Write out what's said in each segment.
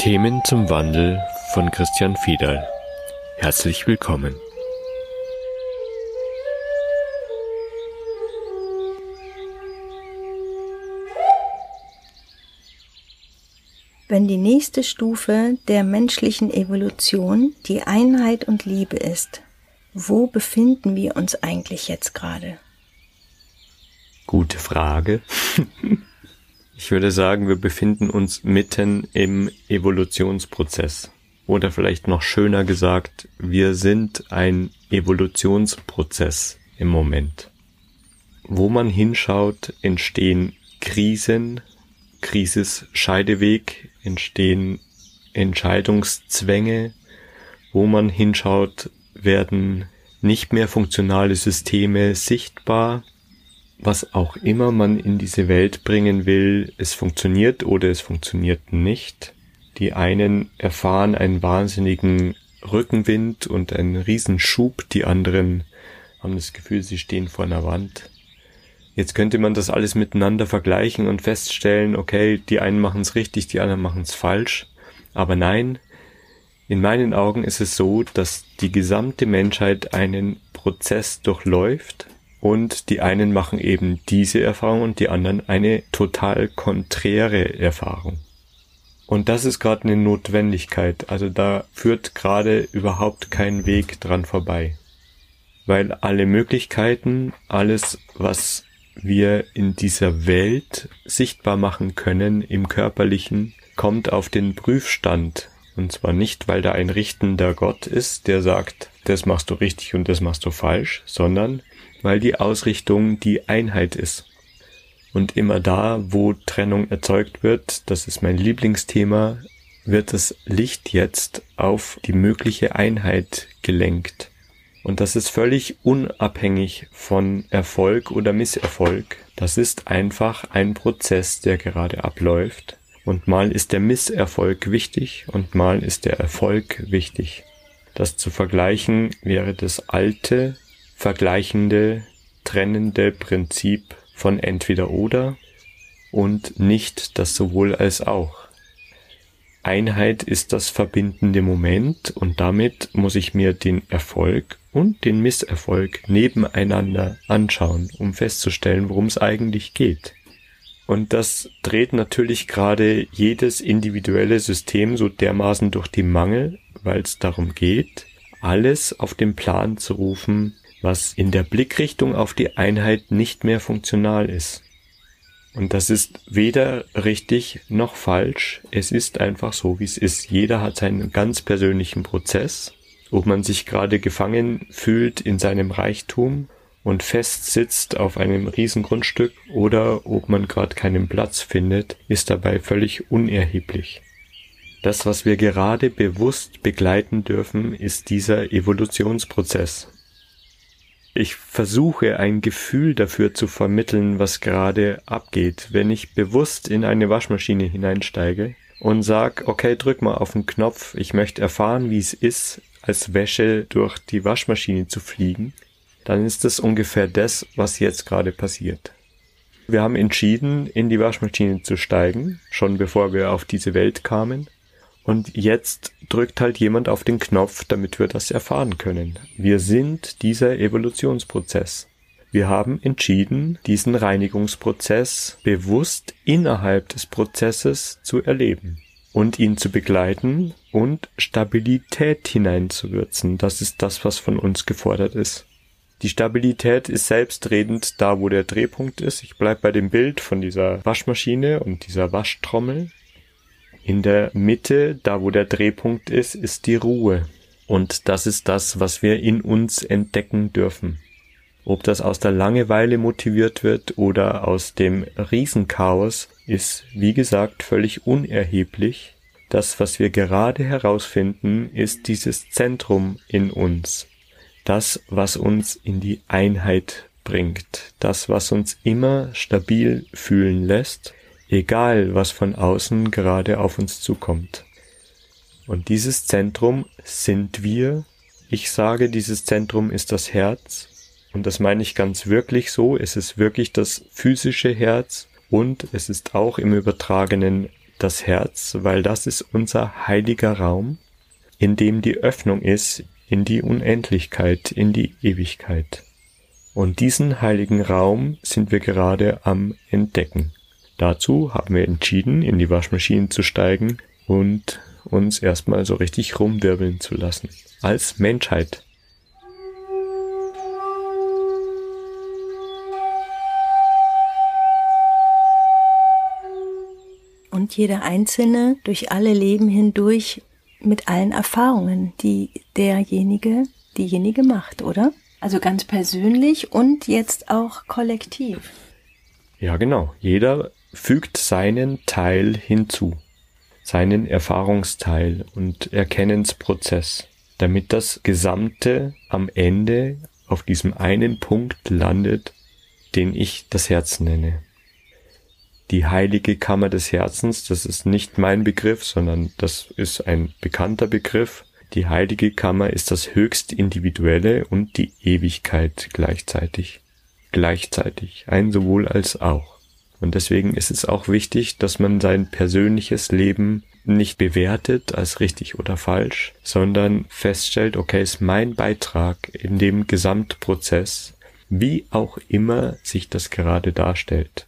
Themen zum Wandel von Christian Fiedal. Herzlich willkommen. Wenn die nächste Stufe der menschlichen Evolution die Einheit und Liebe ist, wo befinden wir uns eigentlich jetzt gerade? Gute Frage. Ich würde sagen, wir befinden uns mitten im Evolutionsprozess. Oder vielleicht noch schöner gesagt, wir sind ein Evolutionsprozess im Moment. Wo man hinschaut, entstehen Krisen, Krisis Scheideweg, entstehen Entscheidungszwänge. Wo man hinschaut, werden nicht mehr funktionale Systeme sichtbar, was auch immer man in diese Welt bringen will, es funktioniert oder es funktioniert nicht. Die einen erfahren einen wahnsinnigen Rückenwind und einen Riesenschub, die anderen haben das Gefühl, sie stehen vor einer Wand. Jetzt könnte man das alles miteinander vergleichen und feststellen, okay, die einen machen es richtig, die anderen machen es falsch. Aber nein, in meinen Augen ist es so, dass die gesamte Menschheit einen Prozess durchläuft, und die einen machen eben diese Erfahrung und die anderen eine total konträre Erfahrung. Und das ist gerade eine Notwendigkeit. Also da führt gerade überhaupt kein Weg dran vorbei. Weil alle Möglichkeiten, alles, was wir in dieser Welt sichtbar machen können im körperlichen, kommt auf den Prüfstand. Und zwar nicht, weil da ein richtender Gott ist, der sagt, das machst du richtig und das machst du falsch, sondern weil die Ausrichtung die Einheit ist. Und immer da, wo Trennung erzeugt wird, das ist mein Lieblingsthema, wird das Licht jetzt auf die mögliche Einheit gelenkt. Und das ist völlig unabhängig von Erfolg oder Misserfolg. Das ist einfach ein Prozess, der gerade abläuft. Und mal ist der Misserfolg wichtig und mal ist der Erfolg wichtig. Das zu vergleichen wäre das alte vergleichende, trennende Prinzip von entweder oder und nicht das sowohl als auch. Einheit ist das verbindende Moment und damit muss ich mir den Erfolg und den Misserfolg nebeneinander anschauen, um festzustellen, worum es eigentlich geht. Und das dreht natürlich gerade jedes individuelle System so dermaßen durch die Mangel, weil es darum geht, alles auf den Plan zu rufen, was in der Blickrichtung auf die Einheit nicht mehr funktional ist. Und das ist weder richtig noch falsch. Es ist einfach so, wie es ist. Jeder hat seinen ganz persönlichen Prozess. Ob man sich gerade gefangen fühlt in seinem Reichtum und fest sitzt auf einem Riesengrundstück oder ob man gerade keinen Platz findet, ist dabei völlig unerheblich. Das, was wir gerade bewusst begleiten dürfen, ist dieser Evolutionsprozess. Ich versuche ein Gefühl dafür zu vermitteln, was gerade abgeht. Wenn ich bewusst in eine Waschmaschine hineinsteige und sag, okay, drück mal auf den Knopf, ich möchte erfahren, wie es ist, als Wäsche durch die Waschmaschine zu fliegen, dann ist das ungefähr das, was jetzt gerade passiert. Wir haben entschieden, in die Waschmaschine zu steigen, schon bevor wir auf diese Welt kamen. Und jetzt drückt halt jemand auf den Knopf, damit wir das erfahren können. Wir sind dieser Evolutionsprozess. Wir haben entschieden, diesen Reinigungsprozess bewusst innerhalb des Prozesses zu erleben und ihn zu begleiten und Stabilität hineinzuwürzen. Das ist das, was von uns gefordert ist. Die Stabilität ist selbstredend da, wo der Drehpunkt ist. Ich bleib bei dem Bild von dieser Waschmaschine und dieser Waschtrommel. In der Mitte, da wo der Drehpunkt ist, ist die Ruhe. Und das ist das, was wir in uns entdecken dürfen. Ob das aus der Langeweile motiviert wird oder aus dem Riesenchaos, ist, wie gesagt, völlig unerheblich. Das, was wir gerade herausfinden, ist dieses Zentrum in uns. Das, was uns in die Einheit bringt. Das, was uns immer stabil fühlen lässt egal was von außen gerade auf uns zukommt. Und dieses Zentrum sind wir. Ich sage, dieses Zentrum ist das Herz. Und das meine ich ganz wirklich so. Es ist wirklich das physische Herz und es ist auch im übertragenen das Herz, weil das ist unser heiliger Raum, in dem die Öffnung ist in die Unendlichkeit, in die Ewigkeit. Und diesen heiligen Raum sind wir gerade am Entdecken. Dazu haben wir entschieden, in die Waschmaschine zu steigen und uns erstmal so richtig rumwirbeln zu lassen. Als Menschheit. Und jeder Einzelne durch alle Leben hindurch mit allen Erfahrungen, die derjenige, diejenige macht, oder? Also ganz persönlich und jetzt auch kollektiv. Ja, genau. Jeder fügt seinen Teil hinzu, seinen Erfahrungsteil und Erkennensprozess, damit das Gesamte am Ende auf diesem einen Punkt landet, den ich das Herz nenne. Die heilige Kammer des Herzens, das ist nicht mein Begriff, sondern das ist ein bekannter Begriff, die heilige Kammer ist das höchst individuelle und die Ewigkeit gleichzeitig. Gleichzeitig. Ein sowohl als auch. Und deswegen ist es auch wichtig, dass man sein persönliches Leben nicht bewertet als richtig oder falsch, sondern feststellt, okay, ist mein Beitrag in dem Gesamtprozess, wie auch immer sich das gerade darstellt.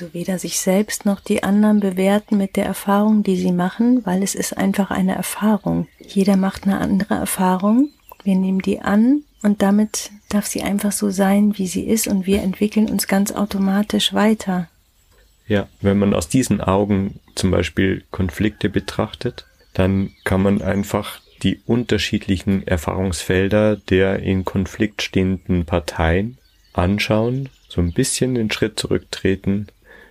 Also weder sich selbst noch die anderen bewerten mit der Erfahrung, die sie machen, weil es ist einfach eine Erfahrung. Jeder macht eine andere Erfahrung. Wir nehmen die an und damit darf sie einfach so sein, wie sie ist und wir entwickeln uns ganz automatisch weiter. Ja, wenn man aus diesen Augen zum Beispiel Konflikte betrachtet, dann kann man einfach die unterschiedlichen Erfahrungsfelder der in Konflikt stehenden Parteien anschauen, so ein bisschen den Schritt zurücktreten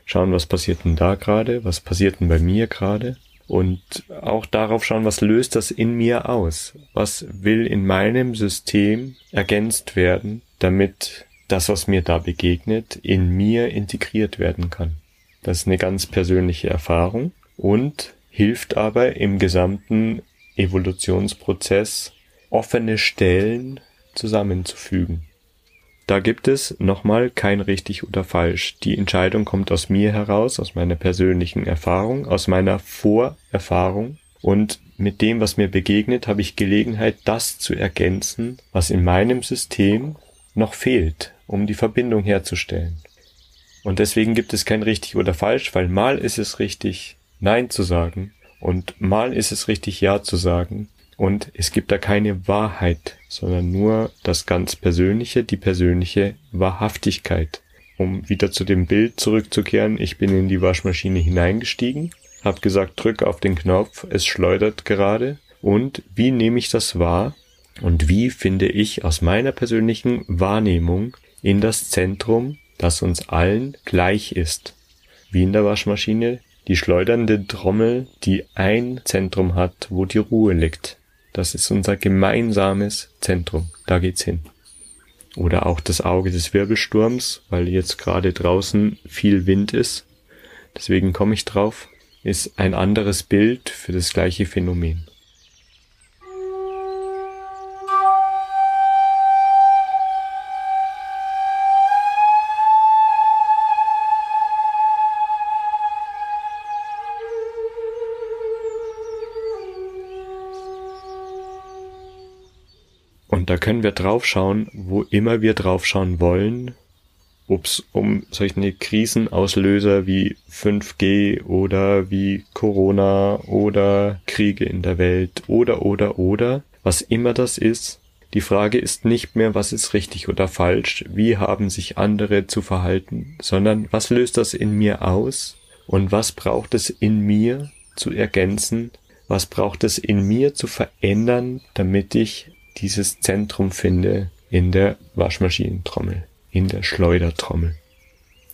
schauen, was passiert denn da gerade, was passiert denn bei mir gerade und auch darauf schauen, was löst das in mir aus, was will in meinem System ergänzt werden, damit das, was mir da begegnet, in mir integriert werden kann. Das ist eine ganz persönliche Erfahrung und hilft aber im gesamten Evolutionsprozess offene Stellen zusammenzufügen. Da gibt es nochmal kein richtig oder falsch. Die Entscheidung kommt aus mir heraus, aus meiner persönlichen Erfahrung, aus meiner Vorerfahrung. Und mit dem, was mir begegnet, habe ich Gelegenheit, das zu ergänzen, was in meinem System noch fehlt, um die Verbindung herzustellen. Und deswegen gibt es kein richtig oder falsch, weil mal ist es richtig, Nein zu sagen und mal ist es richtig, Ja zu sagen. Und es gibt da keine Wahrheit, sondern nur das ganz Persönliche, die persönliche Wahrhaftigkeit. Um wieder zu dem Bild zurückzukehren, ich bin in die Waschmaschine hineingestiegen, habe gesagt, drück auf den Knopf, es schleudert gerade. Und wie nehme ich das wahr? Und wie finde ich aus meiner persönlichen Wahrnehmung in das Zentrum, das uns allen gleich ist? Wie in der Waschmaschine die schleudernde Trommel, die ein Zentrum hat, wo die Ruhe liegt. Das ist unser gemeinsames Zentrum. Da geht's hin. Oder auch das Auge des Wirbelsturms, weil jetzt gerade draußen viel Wind ist. Deswegen komme ich drauf. Ist ein anderes Bild für das gleiche Phänomen. Können wir draufschauen, wo immer wir draufschauen wollen, ob es um solche Krisenauslöser wie 5G oder wie Corona oder Kriege in der Welt oder oder oder, was immer das ist. Die Frage ist nicht mehr, was ist richtig oder falsch, wie haben sich andere zu verhalten, sondern was löst das in mir aus? Und was braucht es in mir zu ergänzen, was braucht es in mir zu verändern, damit ich dieses Zentrum finde in der Waschmaschinentrommel, in der Schleudertrommel.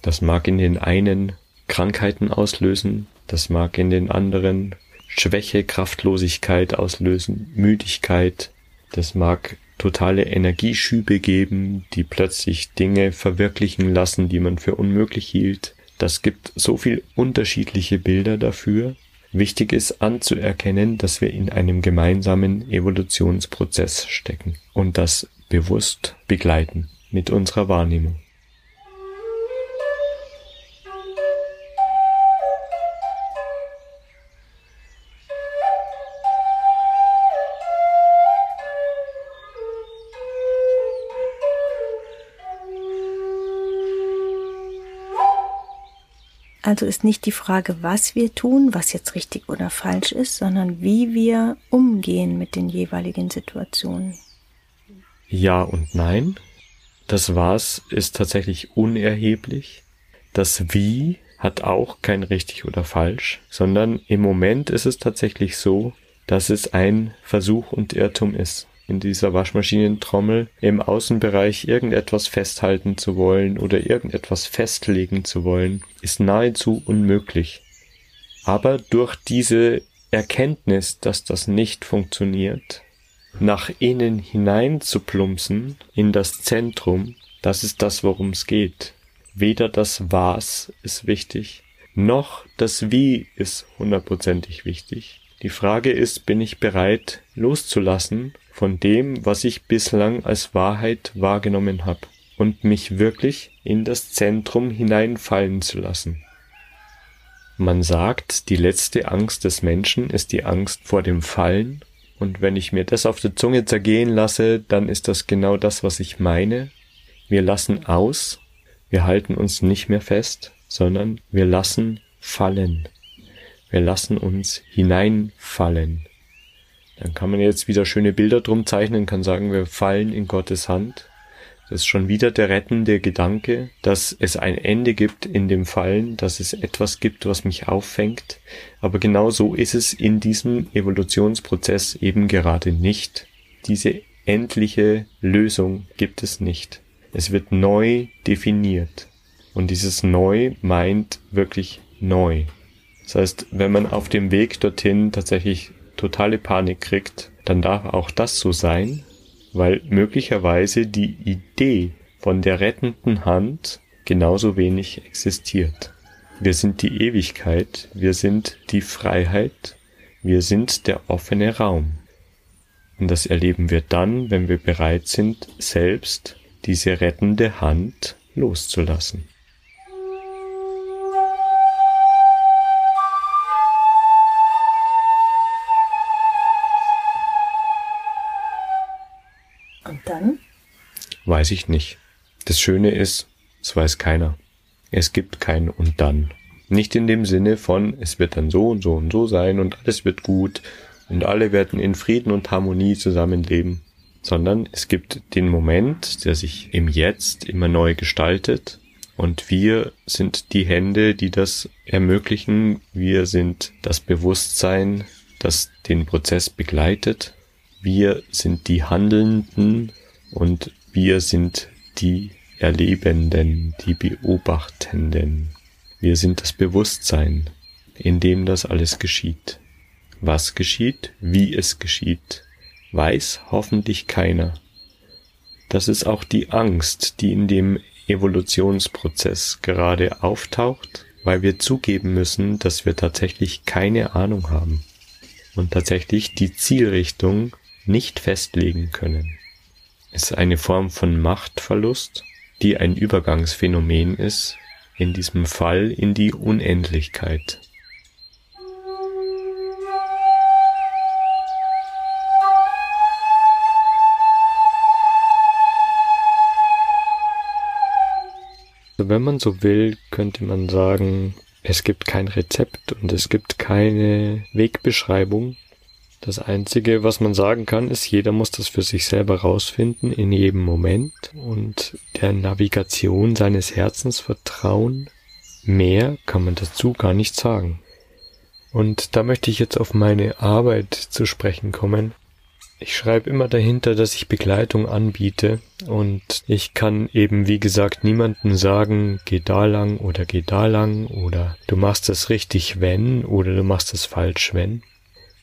Das mag in den einen Krankheiten auslösen, das mag in den anderen Schwäche, Kraftlosigkeit auslösen, Müdigkeit, das mag totale Energieschübe geben, die plötzlich Dinge verwirklichen lassen, die man für unmöglich hielt. Das gibt so viel unterschiedliche Bilder dafür. Wichtig ist anzuerkennen, dass wir in einem gemeinsamen Evolutionsprozess stecken und das bewusst begleiten mit unserer Wahrnehmung. Also ist nicht die Frage, was wir tun, was jetzt richtig oder falsch ist, sondern wie wir umgehen mit den jeweiligen Situationen. Ja und nein. Das Was ist tatsächlich unerheblich. Das Wie hat auch kein richtig oder falsch, sondern im Moment ist es tatsächlich so, dass es ein Versuch und Irrtum ist in dieser Waschmaschinentrommel im Außenbereich irgendetwas festhalten zu wollen oder irgendetwas festlegen zu wollen, ist nahezu unmöglich. Aber durch diese Erkenntnis, dass das nicht funktioniert, nach innen hinein zu plumpsen in das Zentrum, das ist das, worum es geht. Weder das Was ist wichtig, noch das Wie ist hundertprozentig wichtig. Die Frage ist, bin ich bereit loszulassen von dem, was ich bislang als Wahrheit wahrgenommen habe und mich wirklich in das Zentrum hineinfallen zu lassen. Man sagt, die letzte Angst des Menschen ist die Angst vor dem Fallen, und wenn ich mir das auf der Zunge zergehen lasse, dann ist das genau das, was ich meine. Wir lassen aus, wir halten uns nicht mehr fest, sondern wir lassen fallen. Wir lassen uns hineinfallen. Dann kann man jetzt wieder schöne Bilder drum zeichnen, kann sagen, wir fallen in Gottes Hand. Das ist schon wieder der rettende Gedanke, dass es ein Ende gibt in dem Fallen, dass es etwas gibt, was mich auffängt. Aber genau so ist es in diesem Evolutionsprozess eben gerade nicht. Diese endliche Lösung gibt es nicht. Es wird neu definiert. Und dieses Neu meint wirklich neu. Das heißt, wenn man auf dem Weg dorthin tatsächlich totale Panik kriegt, dann darf auch das so sein, weil möglicherweise die Idee von der rettenden Hand genauso wenig existiert. Wir sind die Ewigkeit, wir sind die Freiheit, wir sind der offene Raum. Und das erleben wir dann, wenn wir bereit sind, selbst diese rettende Hand loszulassen. Weiß ich nicht. Das Schöne ist, es weiß keiner. Es gibt kein und dann. Nicht in dem Sinne von, es wird dann so und so und so sein und alles wird gut und alle werden in Frieden und Harmonie zusammenleben, sondern es gibt den Moment, der sich im Jetzt immer neu gestaltet und wir sind die Hände, die das ermöglichen. Wir sind das Bewusstsein, das den Prozess begleitet. Wir sind die Handelnden und wir sind die Erlebenden, die Beobachtenden. Wir sind das Bewusstsein, in dem das alles geschieht. Was geschieht, wie es geschieht, weiß hoffentlich keiner. Das ist auch die Angst, die in dem Evolutionsprozess gerade auftaucht, weil wir zugeben müssen, dass wir tatsächlich keine Ahnung haben und tatsächlich die Zielrichtung nicht festlegen können ist eine Form von Machtverlust, die ein Übergangsphänomen ist, in diesem Fall in die Unendlichkeit. Also wenn man so will, könnte man sagen, es gibt kein Rezept und es gibt keine Wegbeschreibung, das Einzige, was man sagen kann, ist, jeder muss das für sich selber rausfinden in jedem Moment und der Navigation seines Herzens vertrauen. Mehr kann man dazu gar nicht sagen. Und da möchte ich jetzt auf meine Arbeit zu sprechen kommen. Ich schreibe immer dahinter, dass ich Begleitung anbiete und ich kann eben, wie gesagt, niemandem sagen, geh da lang oder geh da lang oder du machst das richtig, wenn oder du machst das falsch, wenn.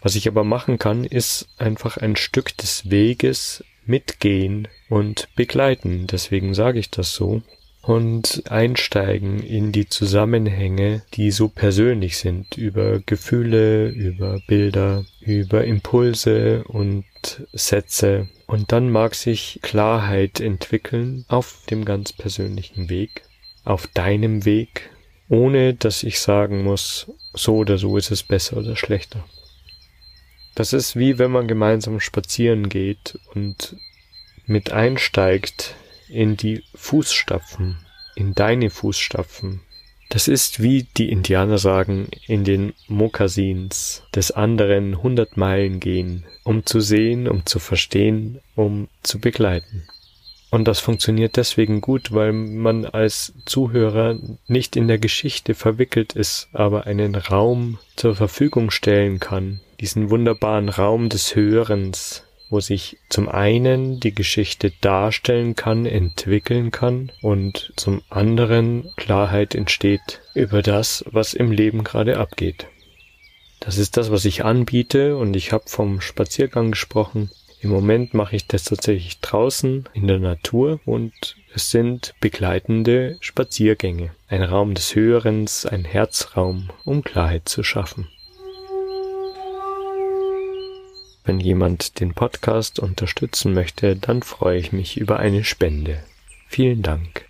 Was ich aber machen kann, ist einfach ein Stück des Weges mitgehen und begleiten. Deswegen sage ich das so. und einsteigen in die Zusammenhänge, die so persönlich sind, über Gefühle, über Bilder, über Impulse und Sätze. Und dann mag sich Klarheit entwickeln auf dem ganz persönlichen Weg, auf deinem Weg, ohne dass ich sagen muss, so oder so ist es besser oder schlechter. Das ist wie wenn man gemeinsam spazieren geht und mit einsteigt in die Fußstapfen, in deine Fußstapfen. Das ist wie die Indianer sagen, in den Mokassins des anderen hundert Meilen gehen, um zu sehen, um zu verstehen, um zu begleiten. Und das funktioniert deswegen gut, weil man als Zuhörer nicht in der Geschichte verwickelt ist, aber einen Raum zur Verfügung stellen kann, diesen wunderbaren Raum des Hörens, wo sich zum einen die Geschichte darstellen kann, entwickeln kann und zum anderen Klarheit entsteht über das, was im Leben gerade abgeht. Das ist das, was ich anbiete und ich habe vom Spaziergang gesprochen. Im Moment mache ich das tatsächlich draußen in der Natur und es sind begleitende Spaziergänge. Ein Raum des Hörens, ein Herzraum, um Klarheit zu schaffen. Wenn jemand den Podcast unterstützen möchte, dann freue ich mich über eine Spende. Vielen Dank.